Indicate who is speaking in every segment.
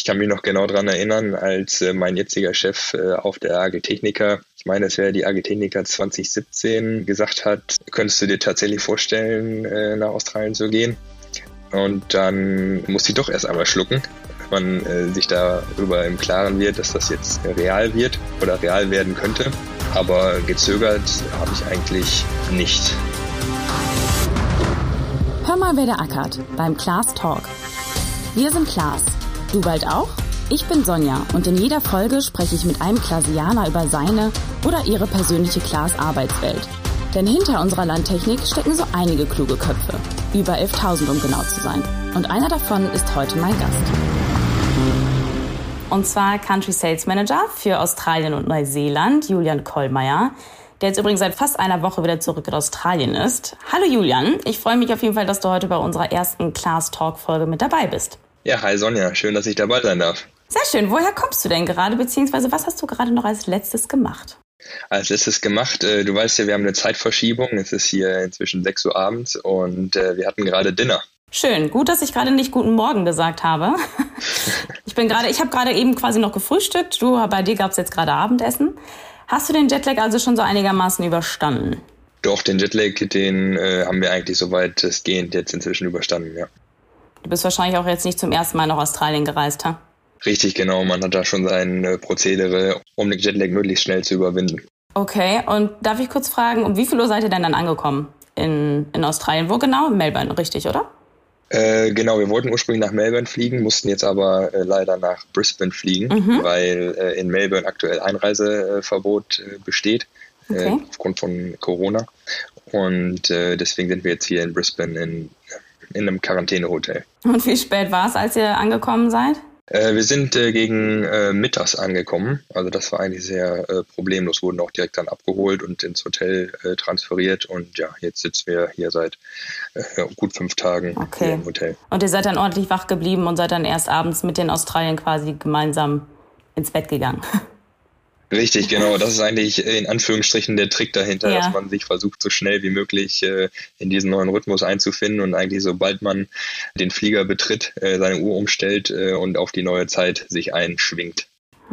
Speaker 1: Ich kann mich noch genau daran erinnern, als äh, mein jetziger Chef äh, auf der AG Techniker, ich meine, es wäre die AG Techniker 2017, gesagt hat, könntest du dir tatsächlich vorstellen, äh, nach Australien zu gehen? Und dann musste ich doch erst einmal schlucken, man äh, sich darüber im Klaren wird, dass das jetzt real wird oder real werden könnte. Aber gezögert habe ich eigentlich nicht.
Speaker 2: Hör mal, wer der ackert beim Klaas Talk. Wir sind Klaas. Du bald auch? Ich bin Sonja und in jeder Folge spreche ich mit einem Klasianer über seine oder ihre persönliche Klaas Arbeitswelt. Denn hinter unserer Landtechnik stecken so einige kluge Köpfe. Über 11.000, um genau zu sein. Und einer davon ist heute mein Gast. Und zwar Country Sales Manager für Australien und Neuseeland, Julian Kollmeier, der jetzt übrigens seit fast einer Woche wieder zurück in Australien ist. Hallo Julian, ich freue mich auf jeden Fall, dass du heute bei unserer ersten Class Talk Folge mit dabei bist.
Speaker 1: Ja, hi Sonja, schön, dass ich dabei sein darf.
Speaker 2: Sehr schön. Woher kommst du denn gerade, beziehungsweise was hast du gerade noch als letztes gemacht?
Speaker 1: Als letztes gemacht, äh, du weißt ja, wir haben eine Zeitverschiebung. Es ist hier inzwischen 6 Uhr abends und äh, wir hatten gerade Dinner.
Speaker 2: Schön. Gut, dass ich gerade nicht guten Morgen gesagt habe. Ich bin gerade, ich habe gerade eben quasi noch gefrühstückt. Du, bei dir gab es jetzt gerade Abendessen. Hast du den Jetlag also schon so einigermaßen überstanden?
Speaker 1: Doch, den Jetlag, den äh, haben wir eigentlich soweit es gehend jetzt inzwischen überstanden, ja.
Speaker 2: Du bist wahrscheinlich auch jetzt nicht zum ersten Mal nach Australien gereist, ha?
Speaker 1: Richtig, genau. Man hat da schon sein äh, Prozedere, um den Jetlag möglichst schnell zu überwinden.
Speaker 2: Okay, und darf ich kurz fragen, um wie viel Uhr seid ihr denn dann angekommen in, in Australien? Wo genau? In Melbourne, richtig, oder?
Speaker 1: Äh, genau, wir wollten ursprünglich nach Melbourne fliegen, mussten jetzt aber äh, leider nach Brisbane fliegen, mhm. weil äh, in Melbourne aktuell Einreiseverbot äh, besteht okay. aufgrund von Corona. Und deswegen sind wir jetzt hier in Brisbane in, in einem Quarantänehotel.
Speaker 2: Und wie spät war es, als ihr angekommen seid?
Speaker 1: Äh, wir sind äh, gegen äh, mittags angekommen. Also das war eigentlich sehr äh, problemlos, wurden auch direkt dann abgeholt und ins Hotel äh, transferiert. Und ja, jetzt sitzen wir hier seit äh, gut fünf Tagen okay. im Hotel.
Speaker 2: Und ihr seid dann ordentlich wach geblieben und seid dann erst abends mit den Australien quasi gemeinsam ins Bett gegangen.
Speaker 1: Richtig, genau. Das ist eigentlich in Anführungsstrichen der Trick dahinter, ja. dass man sich versucht, so schnell wie möglich äh, in diesen neuen Rhythmus einzufinden und eigentlich sobald man den Flieger betritt, äh, seine Uhr umstellt äh, und auf die neue Zeit sich einschwingt.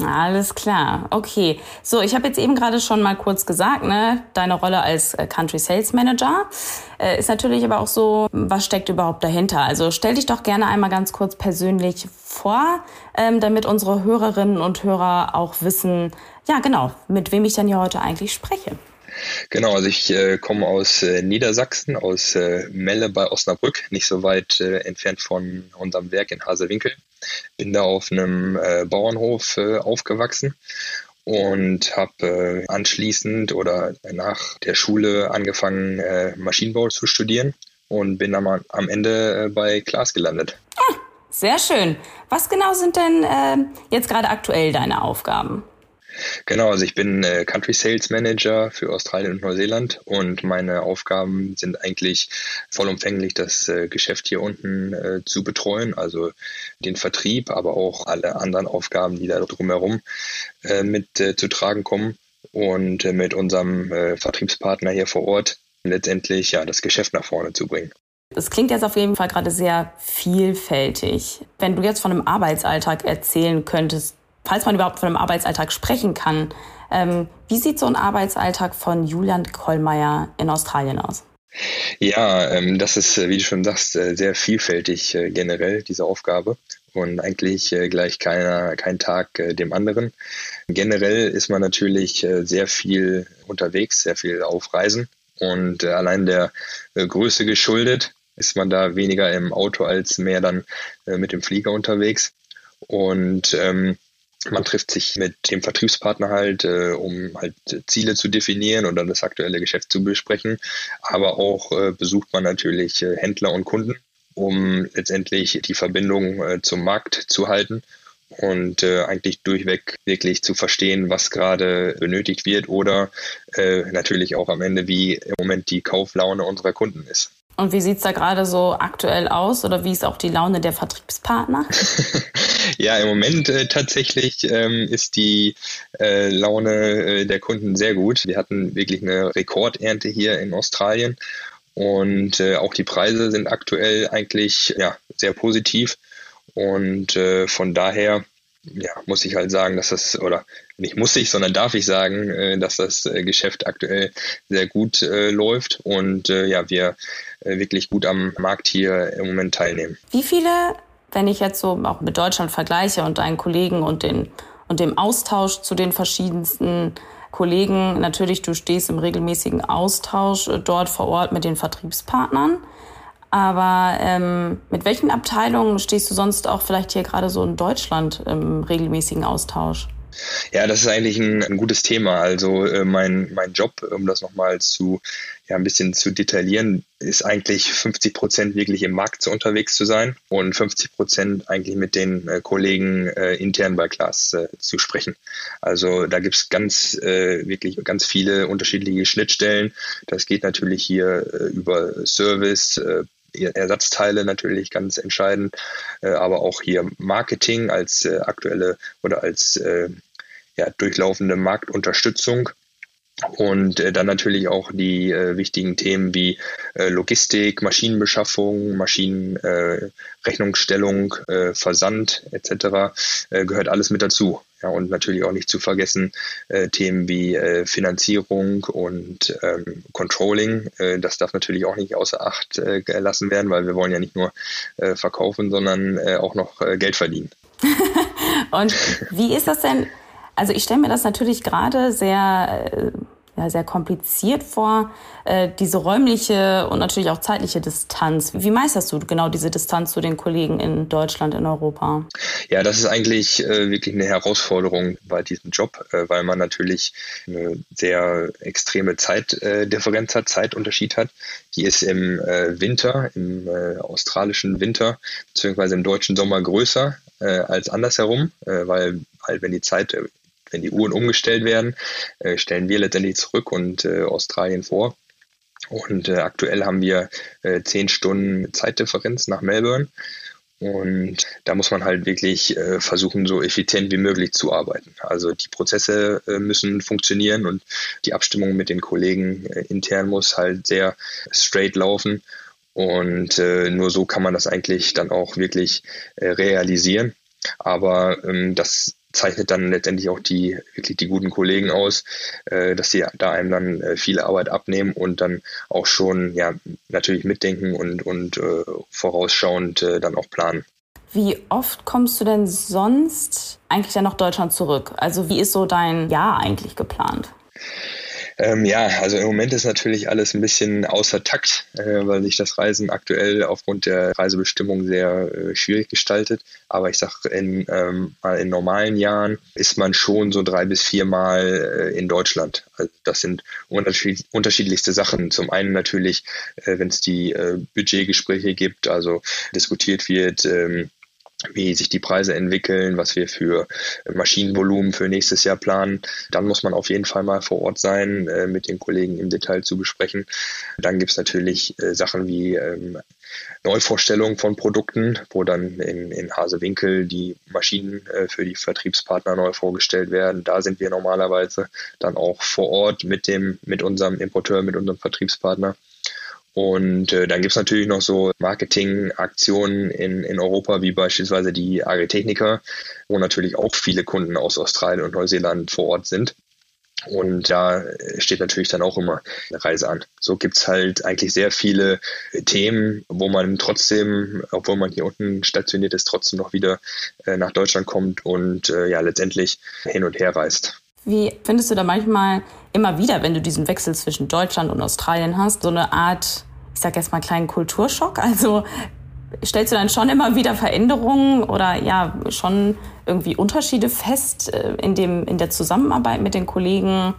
Speaker 2: Alles klar, okay. So, ich habe jetzt eben gerade schon mal kurz gesagt, ne, deine Rolle als äh, Country Sales Manager äh, ist natürlich aber auch so, was steckt überhaupt dahinter? Also stell dich doch gerne einmal ganz kurz persönlich vor, ähm, damit unsere Hörerinnen und Hörer auch wissen, ja genau, mit wem ich denn hier heute eigentlich spreche.
Speaker 1: Genau, also ich äh, komme aus äh, Niedersachsen, aus äh, Melle bei Osnabrück, nicht so weit äh, entfernt von unserem Werk in Hasewinkel. Bin da auf einem äh, Bauernhof äh, aufgewachsen und habe anschließend oder nach der Schule angefangen, Maschinenbau zu studieren und bin dann am Ende bei Klaas gelandet.
Speaker 2: Ah, sehr schön. Was genau sind denn jetzt gerade aktuell deine Aufgaben?
Speaker 1: Genau, also ich bin äh, Country Sales Manager für Australien und Neuseeland und meine Aufgaben sind eigentlich vollumfänglich das äh, Geschäft hier unten äh, zu betreuen, also den Vertrieb, aber auch alle anderen Aufgaben, die da drumherum äh, mit äh, zu tragen kommen und äh, mit unserem Vertriebspartner hier vor Ort letztendlich ja das Geschäft nach vorne zu bringen.
Speaker 2: Es klingt jetzt auf jeden Fall gerade sehr vielfältig. Wenn du jetzt von einem Arbeitsalltag erzählen könntest, falls man überhaupt von einem Arbeitsalltag sprechen kann. Ähm, wie sieht so ein Arbeitsalltag von Julian Kollmeier in Australien aus?
Speaker 1: Ja, ähm, das ist, äh, wie du schon sagst, äh, sehr vielfältig äh, generell, diese Aufgabe. Und eigentlich äh, gleich keiner, kein Tag äh, dem anderen. Generell ist man natürlich äh, sehr viel unterwegs, sehr viel auf Reisen. Und allein der Größe geschuldet ist man da weniger im Auto als mehr dann mit dem Flieger unterwegs. Und ähm, man trifft sich mit dem Vertriebspartner halt, äh, um halt Ziele zu definieren oder das aktuelle Geschäft zu besprechen. Aber auch äh, besucht man natürlich äh, Händler und Kunden, um letztendlich die Verbindung äh, zum Markt zu halten und äh, eigentlich durchweg wirklich zu verstehen, was gerade benötigt wird oder äh, natürlich auch am Ende, wie im Moment die Kauflaune unserer Kunden ist.
Speaker 2: Und wie sieht's da gerade so aktuell aus oder wie ist auch die Laune der Vertriebspartner?
Speaker 1: ja, im Moment äh, tatsächlich ähm, ist die äh, Laune äh, der Kunden sehr gut. Wir hatten wirklich eine Rekordernte hier in Australien und äh, auch die Preise sind aktuell eigentlich ja, sehr positiv. Und äh, von daher ja, muss ich halt sagen, dass das, oder nicht muss ich, sondern darf ich sagen, äh, dass das äh, Geschäft aktuell sehr gut äh, läuft und ja, wir wirklich gut am Markt hier im Moment teilnehmen.
Speaker 2: Wie viele, wenn ich jetzt so auch mit Deutschland vergleiche und deinen Kollegen und den und dem Austausch zu den verschiedensten Kollegen, natürlich, du stehst im regelmäßigen Austausch dort vor Ort mit den Vertriebspartnern. Aber ähm, mit welchen Abteilungen stehst du sonst auch vielleicht hier gerade so in Deutschland im regelmäßigen Austausch?
Speaker 1: Ja, das ist eigentlich ein, ein gutes Thema. Also äh, mein, mein Job, um das nochmal zu ja, ein bisschen zu detaillieren, ist eigentlich 50 Prozent wirklich im Markt unterwegs zu sein und 50 Prozent eigentlich mit den äh, Kollegen äh, intern bei Klaas äh, zu sprechen. Also da gibt's ganz äh, wirklich ganz viele unterschiedliche Schnittstellen. Das geht natürlich hier äh, über Service, äh, Ersatzteile natürlich ganz entscheidend, äh, aber auch hier Marketing als äh, aktuelle oder als äh, ja, durchlaufende Marktunterstützung. Und äh, dann natürlich auch die äh, wichtigen Themen wie äh, Logistik, Maschinenbeschaffung, Maschinenrechnungsstellung, äh, äh, Versand etc. Äh, gehört alles mit dazu. Ja, und natürlich auch nicht zu vergessen äh, Themen wie äh, Finanzierung und ähm, Controlling. Äh, das darf natürlich auch nicht außer Acht äh, gelassen werden, weil wir wollen ja nicht nur äh, verkaufen, sondern äh, auch noch äh, Geld verdienen.
Speaker 2: und wie ist das denn? Also ich stelle mir das natürlich gerade sehr, äh, ja, sehr kompliziert vor, äh, diese räumliche und natürlich auch zeitliche Distanz. Wie meisterst du genau diese Distanz zu den Kollegen in Deutschland, in Europa?
Speaker 1: Ja, das ist eigentlich äh, wirklich eine Herausforderung bei diesem Job, weil man natürlich eine sehr extreme Zeitdifferenz hat, Zeitunterschied hat. Die ist im Winter, im australischen Winter, beziehungsweise im deutschen Sommer größer als andersherum, weil halt wenn die Zeit wenn die Uhren umgestellt werden, äh, stellen wir letztendlich zurück und äh, Australien vor. Und äh, aktuell haben wir äh, zehn Stunden Zeitdifferenz nach Melbourne. Und da muss man halt wirklich äh, versuchen, so effizient wie möglich zu arbeiten. Also die Prozesse äh, müssen funktionieren und die Abstimmung mit den Kollegen äh, intern muss halt sehr straight laufen. Und äh, nur so kann man das eigentlich dann auch wirklich äh, realisieren. Aber ähm, das zeichnet dann letztendlich auch die wirklich die guten Kollegen aus, äh, dass sie da einem dann äh, viele Arbeit abnehmen und dann auch schon ja natürlich mitdenken und und äh, vorausschauend äh, dann auch planen.
Speaker 2: Wie oft kommst du denn sonst eigentlich dann nach Deutschland zurück? Also wie ist so dein Jahr eigentlich geplant?
Speaker 1: Ähm, ja, also im Moment ist natürlich alles ein bisschen außer Takt, äh, weil sich das Reisen aktuell aufgrund der Reisebestimmung sehr äh, schwierig gestaltet. Aber ich sag, in, ähm, in normalen Jahren ist man schon so drei bis viermal äh, in Deutschland. Also das sind unterschied unterschiedlichste Sachen. Zum einen natürlich, äh, wenn es die äh, Budgetgespräche gibt, also diskutiert wird, ähm, wie sich die Preise entwickeln, was wir für Maschinenvolumen für nächstes Jahr planen. Dann muss man auf jeden Fall mal vor Ort sein, äh, mit den Kollegen im Detail zu besprechen. Dann gibt's natürlich äh, Sachen wie ähm, Neuvorstellungen von Produkten, wo dann in, in Hasewinkel die Maschinen äh, für die Vertriebspartner neu vorgestellt werden. Da sind wir normalerweise dann auch vor Ort mit dem, mit unserem Importeur, mit unserem Vertriebspartner und äh, dann gibt's natürlich noch so Marketingaktionen in, in Europa, wie beispielsweise die Agritechnica, wo natürlich auch viele Kunden aus Australien und Neuseeland vor Ort sind. Und da steht natürlich dann auch immer eine Reise an. So gibt's halt eigentlich sehr viele Themen, wo man trotzdem, obwohl man hier unten stationiert ist, trotzdem noch wieder äh, nach Deutschland kommt und äh, ja letztendlich hin und her reist.
Speaker 2: Wie findest du da manchmal immer wieder, wenn du diesen Wechsel zwischen Deutschland und Australien hast, so eine Art ich sage jetzt mal, kleinen Kulturschock? Also stellst du dann schon immer wieder Veränderungen oder ja schon irgendwie Unterschiede fest äh, in, dem, in der Zusammenarbeit mit den Kollegen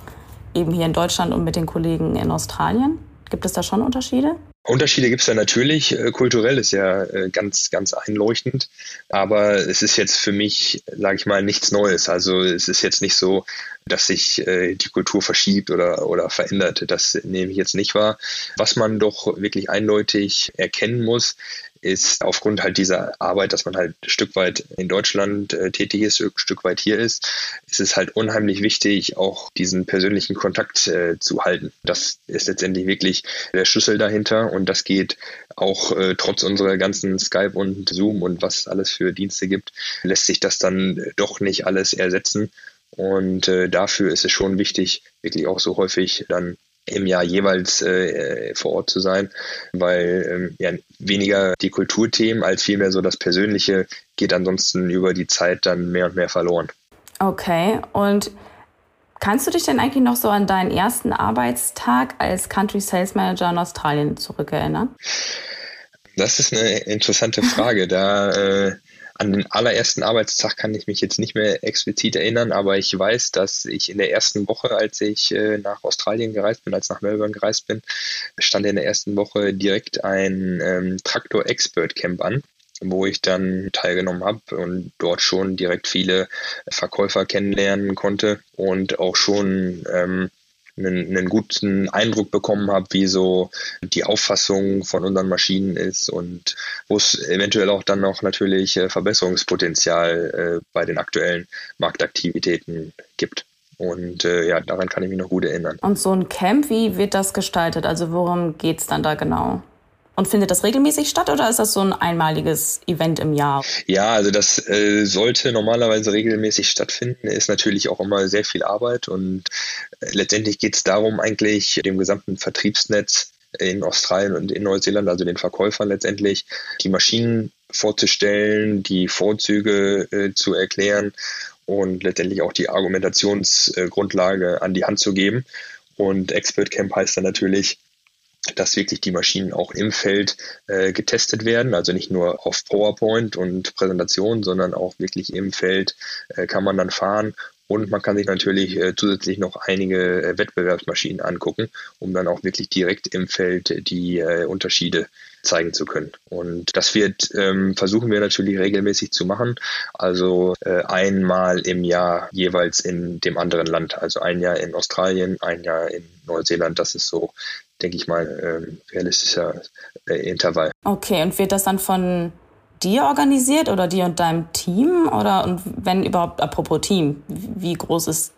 Speaker 2: eben hier in Deutschland und mit den Kollegen in Australien? Gibt es da schon Unterschiede?
Speaker 1: Unterschiede gibt es da natürlich. Äh, kulturell ist ja äh, ganz, ganz einleuchtend. Aber es ist jetzt für mich, sage ich mal, nichts Neues. Also es ist jetzt nicht so, dass sich äh, die Kultur verschiebt oder, oder verändert. Das nehme ich jetzt nicht wahr. Was man doch wirklich eindeutig erkennen muss, ist aufgrund halt dieser Arbeit, dass man halt ein Stück weit in Deutschland äh, tätig ist, ein Stück weit hier ist, ist es halt unheimlich wichtig, auch diesen persönlichen Kontakt äh, zu halten. Das ist letztendlich wirklich der Schlüssel dahinter und das geht auch äh, trotz unserer ganzen Skype und Zoom und was es alles für Dienste gibt, lässt sich das dann doch nicht alles ersetzen. Und äh, dafür ist es schon wichtig, wirklich auch so häufig dann im Jahr jeweils äh, vor Ort zu sein, weil ähm, ja, weniger die Kulturthemen als vielmehr so das Persönliche geht ansonsten über die Zeit dann mehr und mehr verloren.
Speaker 2: Okay, und kannst du dich denn eigentlich noch so an deinen ersten Arbeitstag als Country Sales Manager in Australien zurückerinnern?
Speaker 1: Das ist eine interessante Frage. Da äh, an den allerersten Arbeitstag kann ich mich jetzt nicht mehr explizit erinnern, aber ich weiß, dass ich in der ersten Woche, als ich äh, nach Australien gereist bin, als nach Melbourne gereist bin, stand in der ersten Woche direkt ein ähm, Traktor Expert Camp an wo ich dann teilgenommen habe und dort schon direkt viele Verkäufer kennenlernen konnte und auch schon ähm, einen, einen guten Eindruck bekommen habe, wie so die Auffassung von unseren Maschinen ist und wo es eventuell auch dann noch natürlich äh, Verbesserungspotenzial äh, bei den aktuellen Marktaktivitäten gibt. Und äh, ja, daran kann ich mich noch gut erinnern.
Speaker 2: Und so ein Camp, wie wird das gestaltet? Also worum geht es dann da genau? Und findet das regelmäßig statt oder ist das so ein einmaliges Event im Jahr?
Speaker 1: Ja, also das äh, sollte normalerweise regelmäßig stattfinden. Ist natürlich auch immer sehr viel Arbeit und äh, letztendlich geht es darum, eigentlich dem gesamten Vertriebsnetz in Australien und in Neuseeland, also den Verkäufern letztendlich, die Maschinen vorzustellen, die Vorzüge äh, zu erklären und letztendlich auch die Argumentationsgrundlage an die Hand zu geben. Und Expert Camp heißt dann natürlich, dass wirklich die Maschinen auch im Feld äh, getestet werden, also nicht nur auf PowerPoint und Präsentation, sondern auch wirklich im Feld äh, kann man dann fahren und man kann sich natürlich äh, zusätzlich noch einige äh, Wettbewerbsmaschinen angucken, um dann auch wirklich direkt im Feld die äh, Unterschiede zeigen zu können. Und das wird ähm, versuchen wir natürlich regelmäßig zu machen. Also äh, einmal im Jahr jeweils in dem anderen Land. Also ein Jahr in Australien, ein Jahr in Neuseeland. Das ist so denke ich mal, ähm, realistischer äh, Intervall.
Speaker 2: Okay, und wird das dann von dir organisiert oder dir und deinem Team? Oder und wenn überhaupt, apropos Team, wie groß ist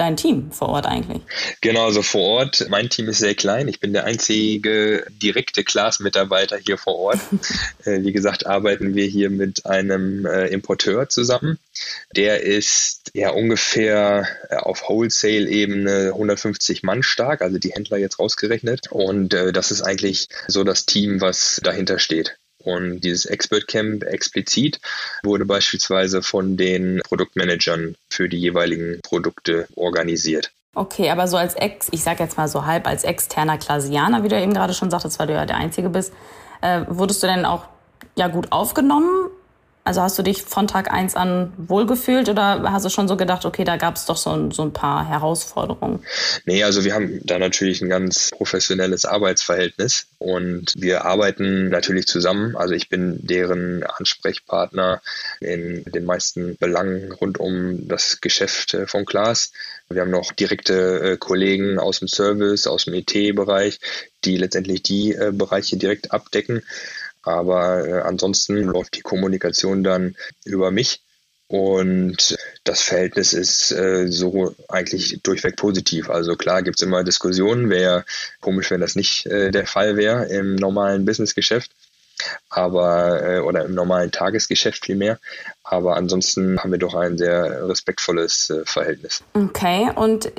Speaker 2: dein Team vor Ort eigentlich?
Speaker 1: Genau, also vor Ort, mein Team ist sehr klein. Ich bin der einzige direkte Class-Mitarbeiter hier vor Ort. äh, wie gesagt, arbeiten wir hier mit einem äh, Importeur zusammen. Der ist ja ungefähr äh, auf Wholesale-Ebene 150 Mann stark, also die Händler jetzt rausgerechnet. Und das ist eigentlich so das Team, was dahinter steht. Und dieses Expert Camp explizit wurde beispielsweise von den Produktmanagern für die jeweiligen Produkte organisiert.
Speaker 2: Okay, aber so als Ex, ich sag jetzt mal so halb als externer Klasianer, wie du eben gerade schon sagtest, weil du ja der Einzige bist, äh, wurdest du denn auch ja gut aufgenommen also hast du dich von Tag 1 an wohlgefühlt oder hast du schon so gedacht, okay, da gab es doch so, so ein paar Herausforderungen?
Speaker 1: Nee, also wir haben da natürlich ein ganz professionelles Arbeitsverhältnis und wir arbeiten natürlich zusammen. Also ich bin deren Ansprechpartner in den meisten Belangen rund um das Geschäft äh, von Klaas. Wir haben noch direkte äh, Kollegen aus dem Service, aus dem IT-Bereich, die letztendlich die äh, Bereiche direkt abdecken. Aber äh, ansonsten läuft die Kommunikation dann über mich. Und das Verhältnis ist äh, so eigentlich durchweg positiv. Also klar gibt's immer Diskussionen, wäre komisch, wenn das nicht äh, der Fall wäre im normalen Businessgeschäft, aber äh, oder im normalen Tagesgeschäft vielmehr. Aber ansonsten haben wir doch ein sehr respektvolles äh, Verhältnis.
Speaker 2: Okay, und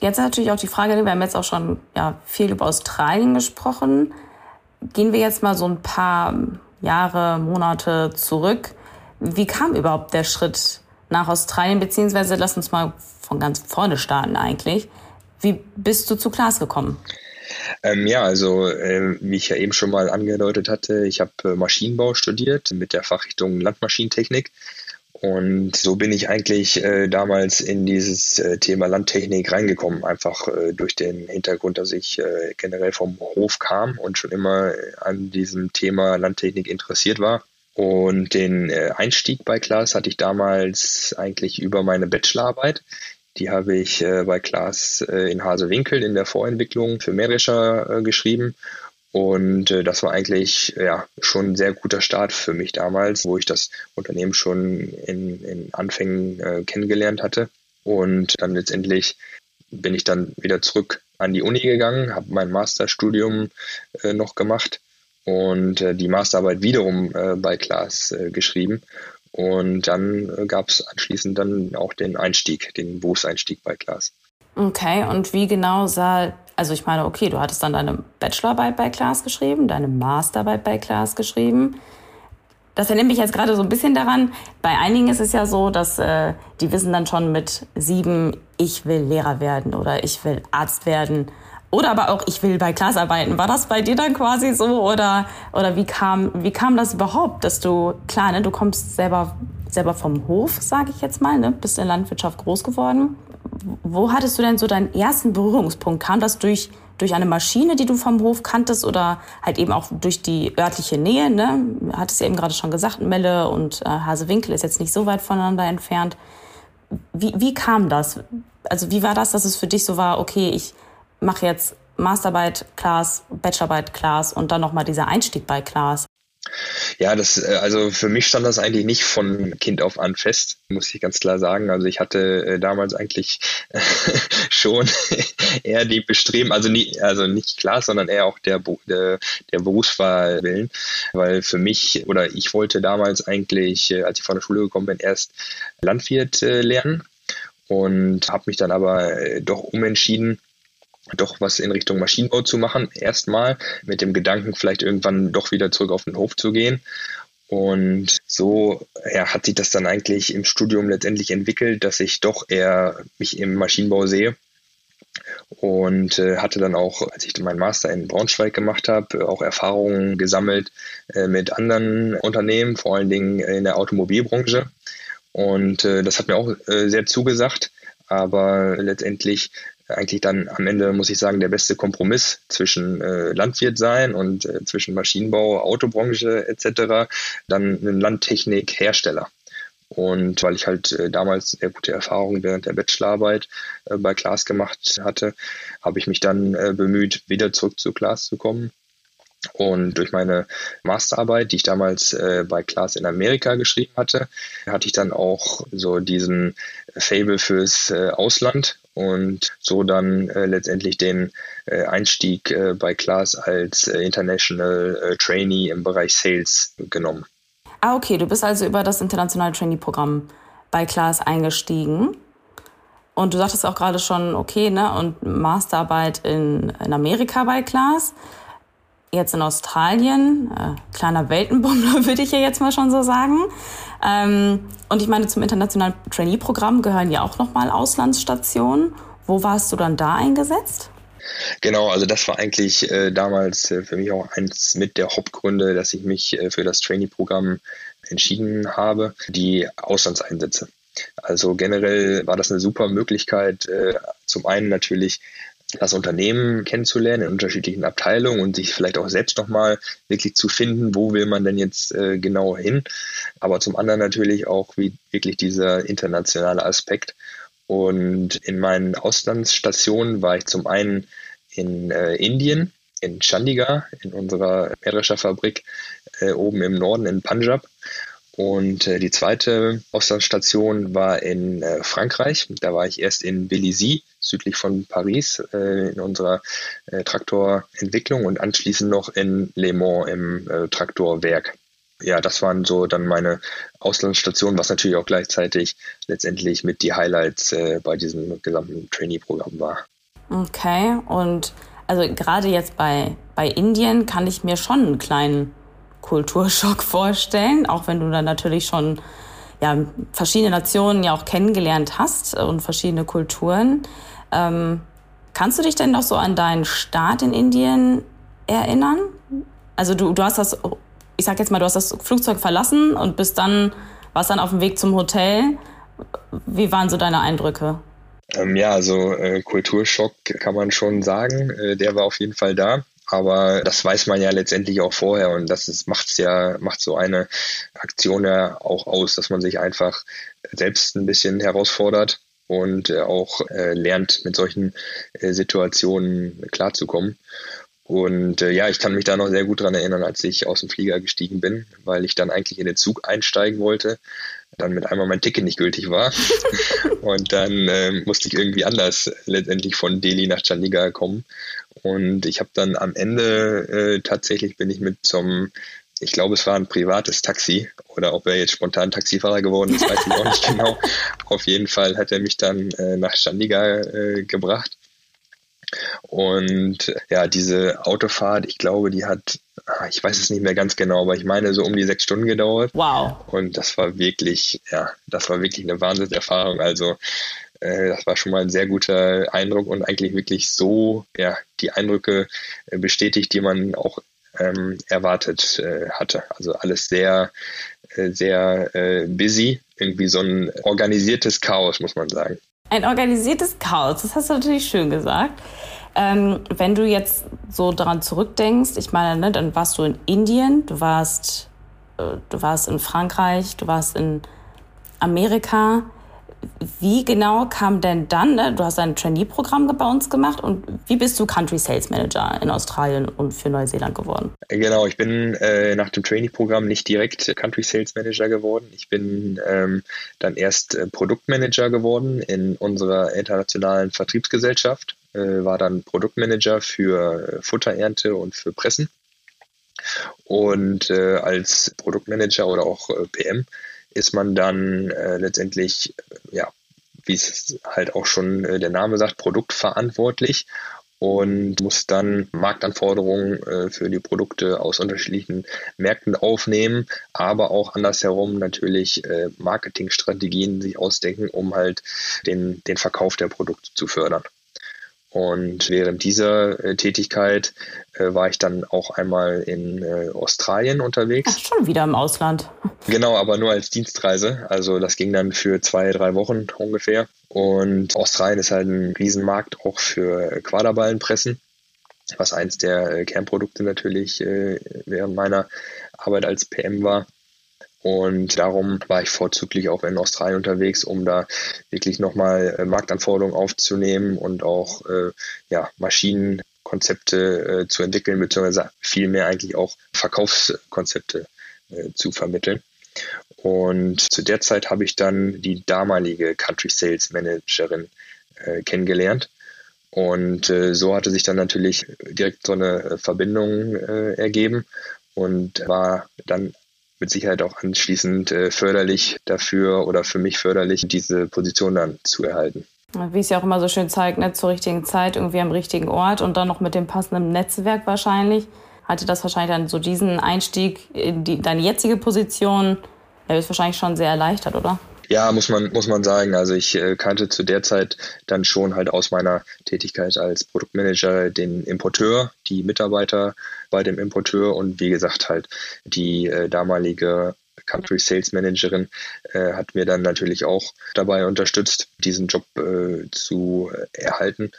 Speaker 2: jetzt natürlich auch die Frage, wir haben jetzt auch schon ja, viel über Australien gesprochen. Gehen wir jetzt mal so ein paar Jahre, Monate zurück. Wie kam überhaupt der Schritt nach Australien, beziehungsweise lass uns mal von ganz vorne starten eigentlich. Wie bist du zu Klaas gekommen?
Speaker 1: Ähm, ja, also äh, wie ich ja eben schon mal angedeutet hatte, ich habe äh, Maschinenbau studiert mit der Fachrichtung Landmaschinentechnik und so bin ich eigentlich äh, damals in dieses äh, Thema Landtechnik reingekommen, einfach äh, durch den Hintergrund, dass ich äh, generell vom Hof kam und schon immer an diesem Thema Landtechnik interessiert war. Und den äh, Einstieg bei Klaas hatte ich damals eigentlich über meine Bachelorarbeit. Die habe ich äh, bei Klaas in Hasewinkel in der Vorentwicklung für Mähdrescher geschrieben Und äh, das war eigentlich ja schon ein sehr guter Start für mich damals, wo ich das Unternehmen schon in, in Anfängen äh, kennengelernt hatte. Und dann letztendlich bin ich dann wieder zurück an die Uni gegangen, habe mein Masterstudium äh, noch gemacht und äh, die Masterarbeit wiederum äh, bei Klaas äh, geschrieben. Und dann äh, gab es anschließend dann auch den Einstieg, den Berufseinstieg bei Klaas.
Speaker 2: Okay, und wie genau sah, also ich meine, okay, du hattest dann deine Bachelorarbeit bei Klaas geschrieben, deine Masterarbeit bei Klaas geschrieben das erinnert mich jetzt gerade so ein bisschen daran. Bei einigen ist es ja so, dass äh, die wissen dann schon mit sieben, ich will Lehrer werden oder ich will Arzt werden. Oder aber auch, ich will bei Klaas arbeiten. War das bei dir dann quasi so? Oder, oder wie, kam, wie kam das überhaupt, dass du, klar, ne, du kommst selber, selber vom Hof, sage ich jetzt mal, ne, bist in Landwirtschaft groß geworden. Wo hattest du denn so deinen ersten Berührungspunkt? Kam das durch durch eine Maschine, die du vom Hof kanntest oder halt eben auch durch die örtliche Nähe. Ne? Hattest ja eben gerade schon gesagt, Melle und äh, Hasewinkel ist jetzt nicht so weit voneinander entfernt. Wie, wie kam das? Also wie war das, dass es für dich so war, okay, ich mache jetzt Masterarbeit, Class, Bachelorarbeit, Class und dann nochmal dieser Einstieg bei Class?
Speaker 1: Ja, das, äh, also für mich stand das eigentlich nicht von Kind auf an fest, muss ich ganz klar sagen. Also ich hatte äh, damals eigentlich schon eher die Bestreben, also nie, also nicht klar, sondern eher auch der, der, der Berufswahl willen, weil für mich oder ich wollte damals eigentlich, äh, als ich von der Schule gekommen bin, erst Landwirt lernen und habe mich dann aber doch umentschieden, doch was in Richtung Maschinenbau zu machen, erstmal mit dem Gedanken, vielleicht irgendwann doch wieder zurück auf den Hof zu gehen. Und so ja, hat sich das dann eigentlich im Studium letztendlich entwickelt, dass ich doch eher mich im Maschinenbau sehe. Und äh, hatte dann auch, als ich meinen Master in Braunschweig gemacht habe, auch Erfahrungen gesammelt äh, mit anderen Unternehmen, vor allen Dingen in der Automobilbranche. Und äh, das hat mir auch äh, sehr zugesagt. Aber letztendlich eigentlich dann am Ende, muss ich sagen, der beste Kompromiss zwischen äh, Landwirt sein und äh, zwischen Maschinenbau, Autobranche etc., dann ein Landtechnikhersteller. Und weil ich halt äh, damals sehr gute Erfahrungen während der Bachelorarbeit äh, bei Klaas gemacht hatte, habe ich mich dann äh, bemüht, wieder zurück zu Klaas zu kommen und durch meine Masterarbeit, die ich damals bei Klaas in Amerika geschrieben hatte, hatte ich dann auch so diesen Fable fürs Ausland und so dann äh, letztendlich den äh, Einstieg äh, bei Klaas als äh, International äh, Trainee im Bereich Sales genommen.
Speaker 2: Ah, okay, du bist also über das internationale Trainee-Programm bei Klaas eingestiegen. Und du sagtest auch gerade schon, okay, ne, und Masterarbeit in, in Amerika bei Klaas jetzt in Australien, äh, kleiner Weltenbummler würde ich ja jetzt mal schon so sagen. Ähm, und ich meine, zum internationalen Trainee-Programm gehören ja auch nochmal Auslandsstationen. Wo warst du dann da eingesetzt?
Speaker 1: Genau, also das war eigentlich äh, damals äh, für mich auch eins mit der Hauptgründe, dass ich mich äh, für das Trainee-Programm entschieden habe, die Auslandseinsätze. Also generell war das eine super Möglichkeit, äh, zum einen natürlich das Unternehmen kennenzulernen in unterschiedlichen Abteilungen und sich vielleicht auch selbst nochmal wirklich zu finden, wo will man denn jetzt äh, genau hin. Aber zum anderen natürlich auch wie wirklich dieser internationale Aspekt. Und in meinen Auslandsstationen war ich zum einen in äh, Indien, in Chandigarh, in unserer Mähdrescherfabrik äh, oben im Norden in Punjab. Und äh, die zweite Auslandsstation war in äh, Frankreich. Da war ich erst in Vélizy, südlich von Paris, äh, in unserer äh, Traktorentwicklung und anschließend noch in Le Mans im äh, Traktorwerk. Ja, das waren so dann meine Auslandsstationen, was natürlich auch gleichzeitig letztendlich mit die Highlights äh, bei diesem gesamten Trainee-Programm war.
Speaker 2: Okay, und also gerade jetzt bei, bei Indien kann ich mir schon einen kleinen Kulturschock vorstellen, auch wenn du dann natürlich schon ja, verschiedene Nationen ja auch kennengelernt hast und verschiedene Kulturen. Ähm, kannst du dich denn noch so an deinen Start in Indien erinnern? Also du, du hast das, ich sag jetzt mal, du hast das Flugzeug verlassen und bist dann, warst dann auf dem Weg zum Hotel. Wie waren so deine Eindrücke?
Speaker 1: Ähm, ja, also äh, Kulturschock kann man schon sagen. Äh, der war auf jeden Fall da. Aber das weiß man ja letztendlich auch vorher und das ist, macht's ja, macht so eine Aktion ja auch aus, dass man sich einfach selbst ein bisschen herausfordert und äh, auch äh, lernt, mit solchen äh, Situationen klarzukommen. Und äh, ja, ich kann mich da noch sehr gut dran erinnern, als ich aus dem Flieger gestiegen bin, weil ich dann eigentlich in den Zug einsteigen wollte, dann mit einmal mein Ticket nicht gültig war. und dann äh, musste ich irgendwie anders letztendlich von Delhi nach Chandigarh kommen. Und ich habe dann am Ende äh, tatsächlich bin ich mit zum ich glaube, es war ein privates Taxi oder ob er jetzt spontan Taxifahrer geworden ist, weiß ich auch nicht genau. Auf jeden Fall hat er mich dann äh, nach Chandigarh äh, gebracht. Und ja, diese Autofahrt, ich glaube, die hat, ah, ich weiß es nicht mehr ganz genau, aber ich meine so um die sechs Stunden gedauert.
Speaker 2: Wow.
Speaker 1: Und das war wirklich, ja, das war wirklich eine Wahnsinnserfahrung. Also äh, das war schon mal ein sehr guter Eindruck und eigentlich wirklich so, ja, die Eindrücke äh, bestätigt, die man auch ähm, erwartet äh, hatte. Also alles sehr, äh, sehr äh, busy, irgendwie so ein organisiertes Chaos, muss man sagen.
Speaker 2: Ein organisiertes Chaos, das hast du natürlich schön gesagt. Ähm, wenn du jetzt so daran zurückdenkst, ich meine, ne, dann warst du in Indien, du warst, äh, du warst in Frankreich, du warst in Amerika wie genau kam denn dann, ne? du hast ein Trainee-Programm bei uns gemacht und wie bist du Country Sales Manager in Australien und für Neuseeland geworden?
Speaker 1: Genau, ich bin äh, nach dem Trainee-Programm nicht direkt Country Sales Manager geworden. Ich bin ähm, dann erst äh, Produktmanager geworden in unserer internationalen Vertriebsgesellschaft, äh, war dann Produktmanager für äh, Futterernte und für Pressen. Und äh, als Produktmanager oder auch äh, PM ist man dann äh, letztendlich, äh, ja, wie es halt auch schon äh, der Name sagt, produktverantwortlich und muss dann Marktanforderungen äh, für die Produkte aus unterschiedlichen Märkten aufnehmen, aber auch andersherum natürlich äh, Marketingstrategien sich ausdenken, um halt den, den Verkauf der Produkte zu fördern. Und während dieser äh, Tätigkeit äh, war ich dann auch einmal in äh, Australien unterwegs.
Speaker 2: Ach, schon wieder im Ausland.
Speaker 1: Genau, aber nur als Dienstreise. Also das ging dann für zwei, drei Wochen ungefähr. Und Australien ist halt ein Riesenmarkt auch für Quaderballenpressen, was eins der äh, Kernprodukte natürlich äh, während meiner Arbeit als PM war. Und darum war ich vorzüglich auch in Australien unterwegs, um da wirklich nochmal äh, Marktanforderungen aufzunehmen und auch äh, ja, Maschinenkonzepte äh, zu entwickeln, beziehungsweise vielmehr eigentlich auch Verkaufskonzepte äh, zu vermitteln. Und zu der Zeit habe ich dann die damalige Country Sales Managerin äh, kennengelernt. Und äh, so hatte sich dann natürlich direkt so eine Verbindung ergeben und war dann mit Sicherheit auch anschließend äh, förderlich dafür oder für mich förderlich, diese Position dann zu erhalten.
Speaker 2: Wie es ja auch immer so schön zeigt, ne, zur richtigen Zeit, irgendwie am richtigen Ort und dann noch mit dem passenden Netzwerk wahrscheinlich, hatte das wahrscheinlich dann so diesen Einstieg in die, deine jetzige Position, der ist wahrscheinlich schon sehr erleichtert, oder?
Speaker 1: Ja, muss man, muss man sagen. Also ich äh, kannte zu der Zeit dann schon halt aus meiner Tätigkeit als Produktmanager den Importeur, die Mitarbeiter bei dem Importeur und wie gesagt halt die äh, damalige Country Sales Managerin äh, hat mir dann natürlich auch dabei unterstützt, diesen Job äh, zu erhalten.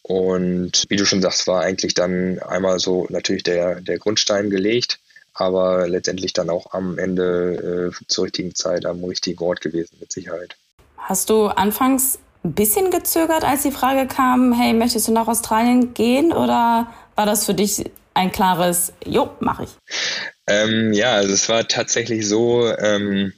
Speaker 1: Und wie du schon sagst, war eigentlich dann einmal so natürlich der, der Grundstein gelegt aber letztendlich dann auch am Ende äh, zur richtigen Zeit am richtigen Ort gewesen, mit Sicherheit.
Speaker 2: Hast du anfangs ein bisschen gezögert, als die Frage kam, hey, möchtest du nach Australien gehen oder war das für dich ein klares, jo, mache ich?
Speaker 1: Ähm, ja, also es war tatsächlich so, ähm,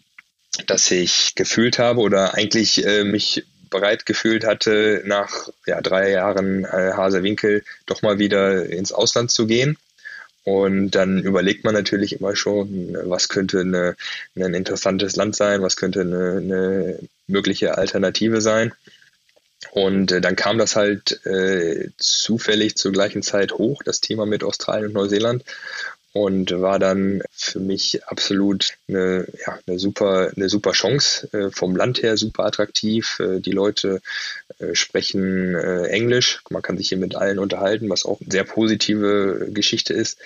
Speaker 1: dass ich gefühlt habe oder eigentlich äh, mich bereit gefühlt hatte, nach ja, drei Jahren äh, Hasewinkel doch mal wieder ins Ausland zu gehen. Und dann überlegt man natürlich immer schon, was könnte eine, ein interessantes Land sein, was könnte eine, eine mögliche Alternative sein. Und äh, dann kam das halt äh, zufällig zur gleichen Zeit hoch, das Thema mit Australien und Neuseeland und war dann für mich absolut eine, ja, eine super eine super Chance äh, vom Land her super attraktiv äh, die Leute äh, sprechen Englisch man kann sich hier mit allen unterhalten was auch eine sehr positive Geschichte ist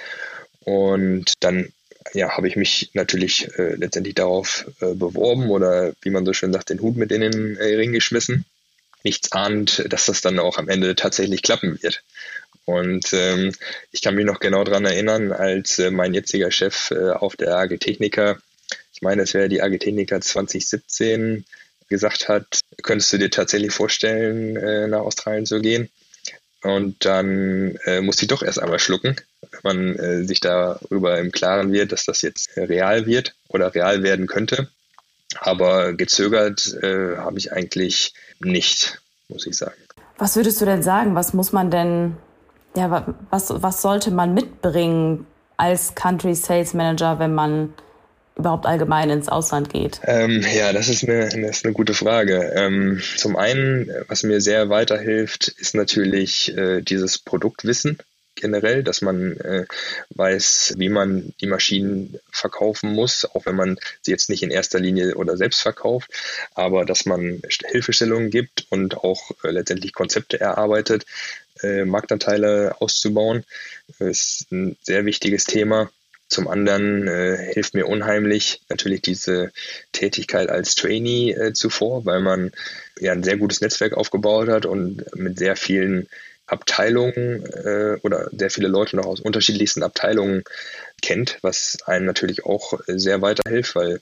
Speaker 1: und dann ja, habe ich mich natürlich äh, letztendlich darauf äh, beworben oder wie man so schön sagt, den Hut mit in den äh, Ring geschmissen. Nichts ahnt, dass das dann auch am Ende tatsächlich klappen wird. Und ähm, ich kann mich noch genau daran erinnern, als äh, mein jetziger Chef äh, auf der AG Techniker, ich meine, es wäre die AG Techniker 2017, gesagt hat, könntest du dir tatsächlich vorstellen, äh, nach Australien zu gehen? und dann äh, muss sie doch erst einmal schlucken, wenn man äh, sich darüber im Klaren wird, dass das jetzt real wird oder real werden könnte. Aber gezögert äh, habe ich eigentlich nicht, muss ich sagen.
Speaker 2: Was würdest du denn sagen? Was muss man denn, ja, was, was sollte man mitbringen als Country Sales Manager, wenn man überhaupt allgemein ins Ausland geht?
Speaker 1: Ähm, ja, das ist, eine, das ist eine gute Frage. Ähm, zum einen, was mir sehr weiterhilft, ist natürlich äh, dieses Produktwissen generell, dass man äh, weiß, wie man die Maschinen verkaufen muss, auch wenn man sie jetzt nicht in erster Linie oder selbst verkauft, aber dass man Hilfestellungen gibt und auch äh, letztendlich Konzepte erarbeitet, äh, Marktanteile auszubauen, ist ein sehr wichtiges Thema. Zum anderen äh, hilft mir unheimlich natürlich diese Tätigkeit als Trainee äh, zuvor, weil man ja ein sehr gutes Netzwerk aufgebaut hat und mit sehr vielen Abteilungen äh, oder sehr viele Leute noch aus unterschiedlichsten Abteilungen kennt, was einem natürlich auch sehr weiterhilft, weil,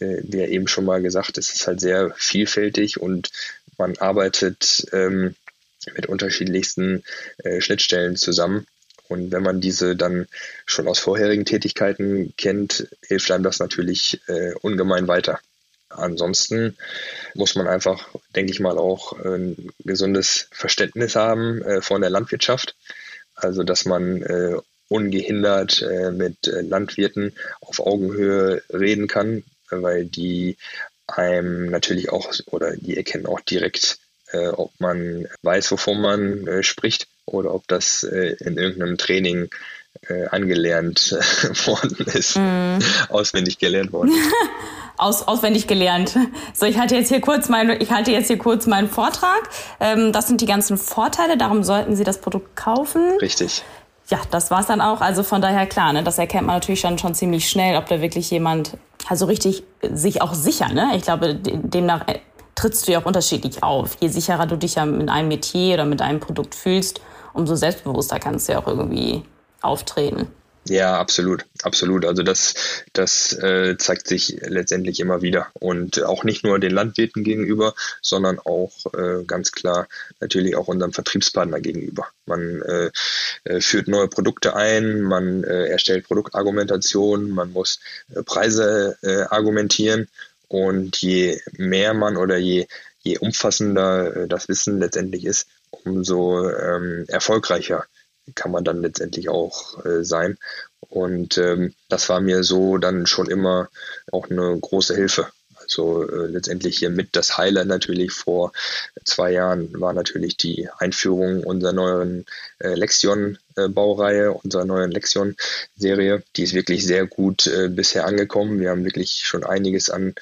Speaker 1: äh, wie ja eben schon mal gesagt, es ist halt sehr vielfältig und man arbeitet ähm, mit unterschiedlichsten äh, Schnittstellen zusammen. Und wenn man diese dann schon aus vorherigen Tätigkeiten kennt, hilft einem das natürlich äh, ungemein weiter. Ansonsten muss man einfach, denke ich mal, auch ein gesundes Verständnis haben äh, von der Landwirtschaft. Also, dass man äh, ungehindert äh, mit Landwirten auf Augenhöhe reden kann, weil die einem natürlich auch oder die erkennen auch direkt, ob man weiß, wovon man spricht oder ob das in irgendeinem Training angelernt worden ist, mm. auswendig gelernt worden.
Speaker 2: Aus, auswendig gelernt. So, ich halte jetzt hier kurz mein, ich halte jetzt hier kurz meinen Vortrag. Ähm, das sind die ganzen Vorteile. Darum sollten Sie das Produkt kaufen.
Speaker 1: Richtig.
Speaker 2: Ja, das war's dann auch. Also von daher klar, ne, das erkennt man natürlich schon, schon ziemlich schnell, ob da wirklich jemand, also richtig sich auch sicher, ne? Ich glaube, demnach äh, trittst du ja auch unterschiedlich auf. Je sicherer du dich ja mit einem Metier oder mit einem Produkt fühlst, umso selbstbewusster kannst du ja auch irgendwie auftreten.
Speaker 1: Ja, absolut, absolut. Also das, das äh, zeigt sich letztendlich immer wieder und auch nicht nur den Landwirten gegenüber, sondern auch äh, ganz klar natürlich auch unserem Vertriebspartner gegenüber. Man äh, äh führt neue Produkte ein, man äh, erstellt Produktargumentation, man muss äh, Preise äh, argumentieren und je mehr man oder je je umfassender äh, das Wissen letztendlich ist, umso ähm, erfolgreicher kann man dann letztendlich auch äh, sein. Und ähm, das war mir so dann schon immer auch eine große Hilfe. Also äh, letztendlich hier mit das Highlight natürlich vor zwei Jahren war natürlich die Einführung unserer neuen äh, Lexion-Baureihe, äh, unserer neuen Lexion-Serie. Die ist wirklich sehr gut äh, bisher angekommen. Wir haben wirklich schon einiges an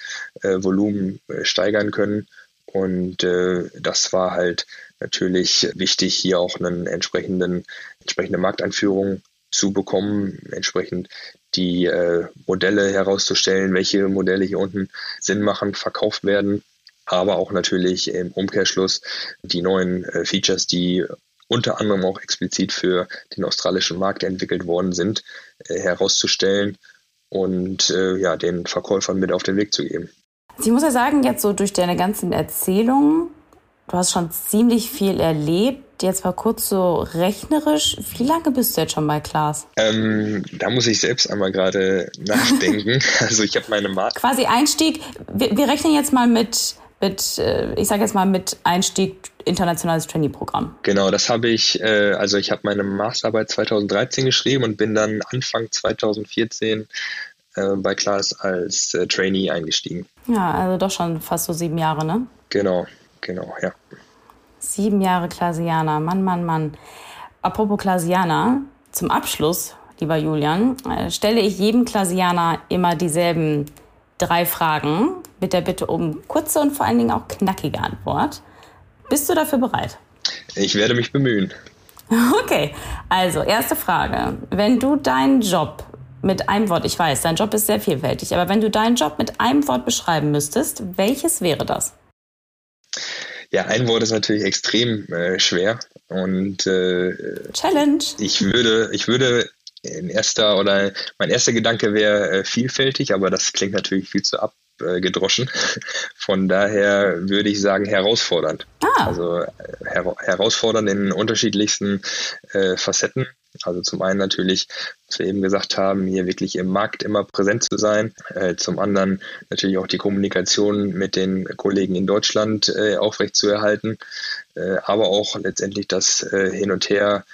Speaker 1: äh, Volumen äh, steigern können. Und äh, das war halt natürlich wichtig, hier auch einen entsprechenden, entsprechende Markteinführung zu bekommen, entsprechend die äh, Modelle herauszustellen, welche Modelle hier unten Sinn machen, verkauft werden, aber auch natürlich im Umkehrschluss die neuen äh, Features, die unter anderem auch explizit für den australischen Markt entwickelt worden sind, äh, herauszustellen und äh, ja, den Verkäufern mit auf den Weg zu geben.
Speaker 2: Ich muss ja sagen, jetzt so durch deine ganzen Erzählungen Du hast schon ziemlich viel erlebt. Jetzt mal kurz so rechnerisch. Wie lange bist du jetzt schon bei Klaas?
Speaker 1: Ähm, da muss ich selbst einmal gerade nachdenken. also ich habe meine Marke.
Speaker 2: Quasi Einstieg. Wir, wir, rechnen jetzt mal mit, mit äh, ich sage jetzt mal mit Einstieg internationales Trainee-Programm.
Speaker 1: Genau, das habe ich, äh, also ich habe meine Masterarbeit 2013 geschrieben und bin dann Anfang 2014 äh, bei Klaas als äh, Trainee eingestiegen.
Speaker 2: Ja, also doch schon fast so sieben Jahre, ne?
Speaker 1: Genau genau, ja.
Speaker 2: Sieben Jahre Klasianer, Mann, Mann, Mann. Apropos Klasianer, zum Abschluss, lieber Julian, äh, stelle ich jedem Klasianer immer dieselben drei Fragen mit der Bitte um kurze und vor allen Dingen auch knackige Antwort. Bist du dafür bereit?
Speaker 1: Ich werde mich bemühen.
Speaker 2: Okay, also erste Frage. Wenn du deinen Job mit einem Wort, ich weiß, dein Job ist sehr vielfältig, aber wenn du deinen Job mit einem Wort beschreiben müsstest, welches wäre das?
Speaker 1: Ja, ein Wort ist natürlich extrem äh, schwer und äh,
Speaker 2: Challenge.
Speaker 1: Ich würde, ich würde in erster oder mein erster Gedanke wäre äh, vielfältig, aber das klingt natürlich viel zu ab, abgedroschen. Von daher würde ich sagen herausfordernd. Ah. Also her herausfordernd in unterschiedlichsten äh, Facetten. Also zum einen natürlich, was wir eben gesagt haben, hier wirklich im Markt immer präsent zu sein. Äh, zum anderen natürlich auch die Kommunikation mit den Kollegen in Deutschland äh, aufrechtzuerhalten, äh, aber auch letztendlich das Hin und Her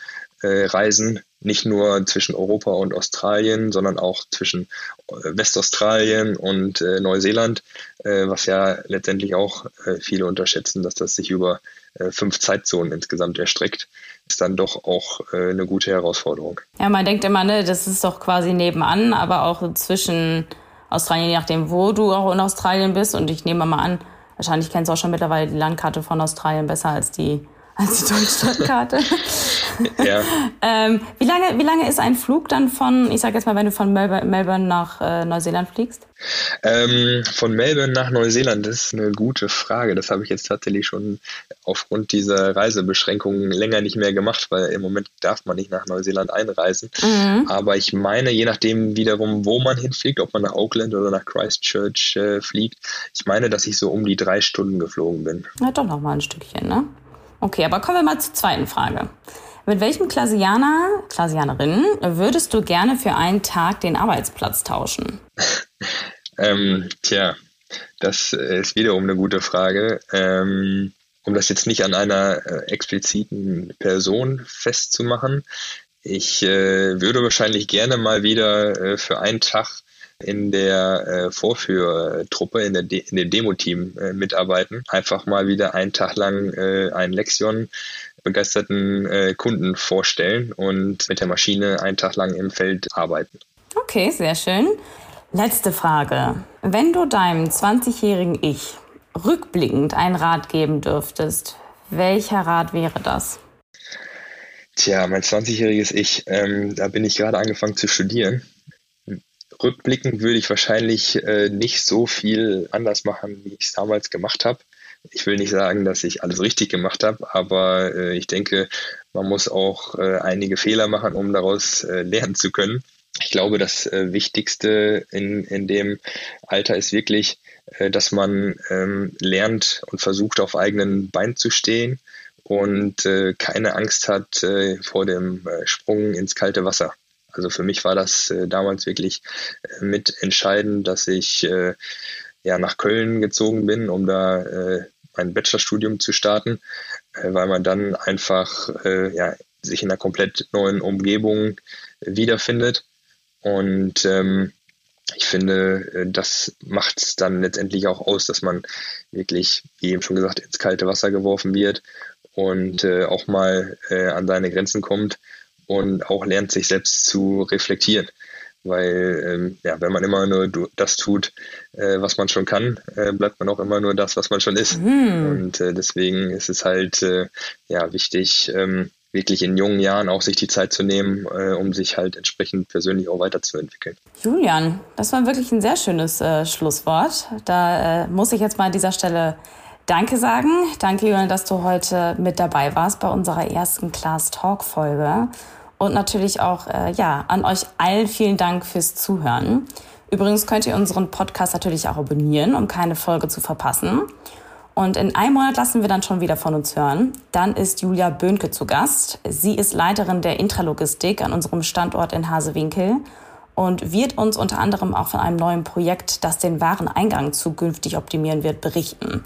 Speaker 1: Reisen nicht nur zwischen Europa und Australien, sondern auch zwischen Westaustralien und äh, Neuseeland, äh, was ja letztendlich auch äh, viele unterschätzen, dass das sich über fünf Zeitzonen insgesamt erstreckt, ist dann doch auch äh, eine gute Herausforderung.
Speaker 2: Ja, man denkt immer, ne, das ist doch quasi nebenan, aber auch zwischen Australien, je nachdem, wo du auch in Australien bist. Und ich nehme mal an, wahrscheinlich kennst du auch schon mittlerweile die Landkarte von Australien besser als die als die Deutschlandkarte. ja. ähm, wie, lange, wie lange ist ein Flug dann von, ich sage jetzt mal, wenn du von Melbourne nach äh, Neuseeland fliegst?
Speaker 1: Ähm, von Melbourne nach Neuseeland, das ist eine gute Frage. Das habe ich jetzt tatsächlich schon aufgrund dieser Reisebeschränkungen länger nicht mehr gemacht, weil im Moment darf man nicht nach Neuseeland einreisen. Mhm. Aber ich meine, je nachdem wiederum, wo man hinfliegt, ob man nach Auckland oder nach Christchurch äh, fliegt, ich meine, dass ich so um die drei Stunden geflogen bin.
Speaker 2: Ja, doch noch mal ein Stückchen, ne? Okay, aber kommen wir mal zur zweiten Frage. Mit welchem Klasianer, Klasianerin würdest du gerne für einen Tag den Arbeitsplatz tauschen?
Speaker 1: ähm, tja, das ist wiederum eine gute Frage. Ähm, um das jetzt nicht an einer äh, expliziten Person festzumachen, ich äh, würde wahrscheinlich gerne mal wieder äh, für einen Tag in der äh, Vorführtruppe, in, der De in dem Demo-Team äh, mitarbeiten. Einfach mal wieder einen Tag lang äh, ein Lexion begeisterten äh, Kunden vorstellen und mit der Maschine einen Tag lang im Feld arbeiten.
Speaker 2: Okay, sehr schön. Letzte Frage. Wenn du deinem 20-jährigen Ich rückblickend einen Rat geben dürftest, welcher Rat wäre das?
Speaker 1: Tja, mein 20-jähriges Ich, ähm, da bin ich gerade angefangen zu studieren rückblickend würde ich wahrscheinlich äh, nicht so viel anders machen, wie ich es damals gemacht habe. Ich will nicht sagen, dass ich alles richtig gemacht habe, aber äh, ich denke, man muss auch äh, einige Fehler machen, um daraus äh, lernen zu können. Ich glaube, das äh, Wichtigste in, in dem Alter ist wirklich, äh, dass man ähm, lernt und versucht, auf eigenen Beinen zu stehen und keine Angst hat vor dem Sprung ins kalte Wasser. Also für mich war das äh, damals wirklich äh, mit entscheidend, dass ich äh, ja nach Köln gezogen bin, um da äh, mein Bachelorstudium zu starten, äh, weil man dann einfach äh, ja, sich in einer komplett neuen Umgebung wiederfindet. Und ähm, ich finde, äh, das macht es dann letztendlich auch aus, dass man wirklich, wie eben schon gesagt, ins kalte Wasser geworfen wird und äh, auch mal äh, an seine Grenzen kommt und auch lernt, sich selbst zu reflektieren. Weil ähm, ja, wenn man immer nur das tut, äh, was man schon kann, äh, bleibt man auch immer nur das, was man schon ist. Mhm. Und äh, deswegen ist es halt äh, ja wichtig, ähm, wirklich in jungen Jahren auch sich die Zeit zu nehmen, äh, um sich halt entsprechend persönlich auch weiterzuentwickeln.
Speaker 2: Julian, das war wirklich ein sehr schönes äh, Schlusswort. Da äh, muss ich jetzt mal an dieser Stelle Danke sagen. Danke, Julian, dass du heute mit dabei warst bei unserer ersten Class Talk Folge. Und natürlich auch, äh, ja, an euch allen vielen Dank fürs Zuhören. Übrigens könnt ihr unseren Podcast natürlich auch abonnieren, um keine Folge zu verpassen. Und in einem Monat lassen wir dann schon wieder von uns hören. Dann ist Julia Böhnke zu Gast. Sie ist Leiterin der Intralogistik an unserem Standort in Hasewinkel und wird uns unter anderem auch von einem neuen Projekt, das den Wareneingang zukünftig optimieren wird, berichten.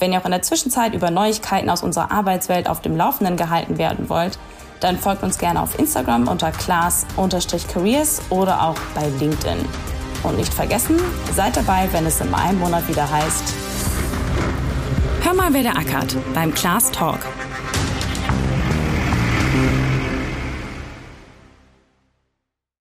Speaker 2: Wenn ihr auch in der Zwischenzeit über Neuigkeiten aus unserer Arbeitswelt auf dem Laufenden gehalten werden wollt, dann folgt uns gerne auf Instagram unter class-careers oder auch bei LinkedIn. Und nicht vergessen, seid dabei, wenn es in einem Monat wieder heißt. Hör mal, wer der ackert beim Class Talk.